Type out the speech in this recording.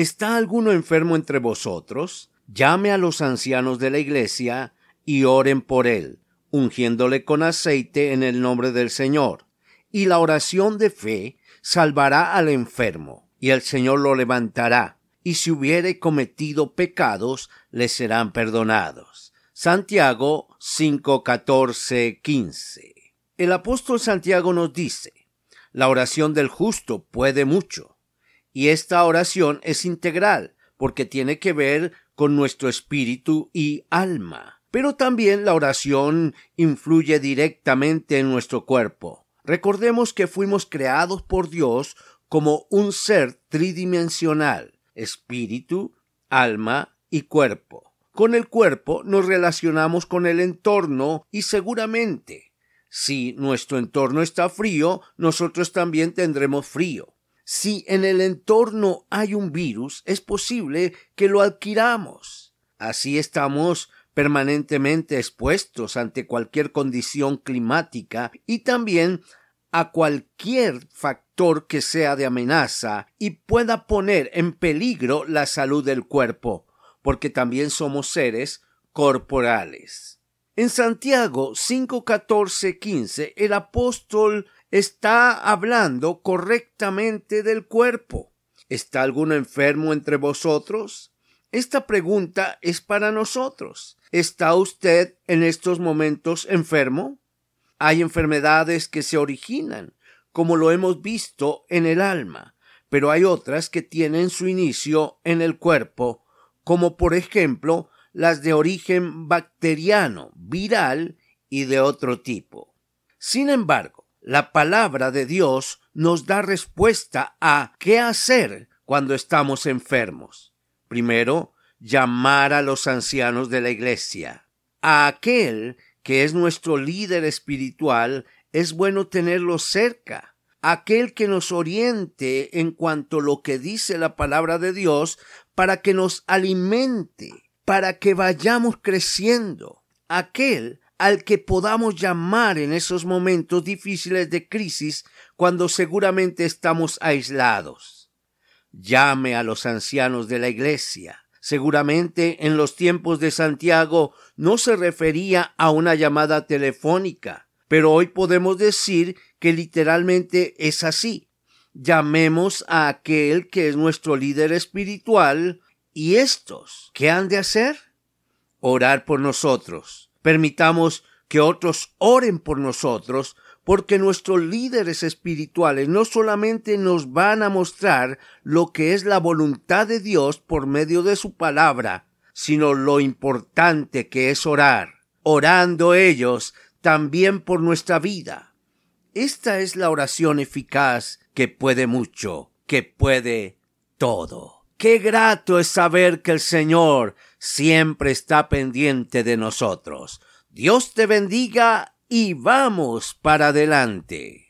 ¿Está alguno enfermo entre vosotros? Llame a los ancianos de la iglesia y oren por él, ungiéndole con aceite en el nombre del Señor. Y la oración de fe salvará al enfermo, y el Señor lo levantará, y si hubiere cometido pecados, le serán perdonados. Santiago 5, 15. El apóstol Santiago nos dice, la oración del justo puede mucho y esta oración es integral porque tiene que ver con nuestro espíritu y alma. Pero también la oración influye directamente en nuestro cuerpo. Recordemos que fuimos creados por Dios como un ser tridimensional, espíritu, alma y cuerpo. Con el cuerpo nos relacionamos con el entorno y seguramente, si nuestro entorno está frío, nosotros también tendremos frío. Si en el entorno hay un virus, es posible que lo adquiramos. Así estamos permanentemente expuestos ante cualquier condición climática y también a cualquier factor que sea de amenaza y pueda poner en peligro la salud del cuerpo, porque también somos seres corporales. En Santiago 5, 15, el apóstol está hablando correctamente del cuerpo. ¿Está alguno enfermo entre vosotros? Esta pregunta es para nosotros. ¿Está usted en estos momentos enfermo? Hay enfermedades que se originan, como lo hemos visto en el alma, pero hay otras que tienen su inicio en el cuerpo, como por ejemplo las de origen bacteriano, viral y de otro tipo. Sin embargo, la palabra de Dios nos da respuesta a qué hacer cuando estamos enfermos. Primero, llamar a los ancianos de la iglesia. A aquel que es nuestro líder espiritual es bueno tenerlo cerca. Aquel que nos oriente en cuanto a lo que dice la palabra de Dios para que nos alimente, para que vayamos creciendo. Aquel al que podamos llamar en esos momentos difíciles de crisis cuando seguramente estamos aislados. Llame a los ancianos de la Iglesia. Seguramente en los tiempos de Santiago no se refería a una llamada telefónica, pero hoy podemos decir que literalmente es así. Llamemos a aquel que es nuestro líder espiritual y estos, ¿qué han de hacer? Orar por nosotros Permitamos que otros oren por nosotros, porque nuestros líderes espirituales no solamente nos van a mostrar lo que es la voluntad de Dios por medio de su palabra, sino lo importante que es orar, orando ellos también por nuestra vida. Esta es la oración eficaz que puede mucho, que puede todo. Qué grato es saber que el Señor siempre está pendiente de nosotros. Dios te bendiga y vamos para adelante.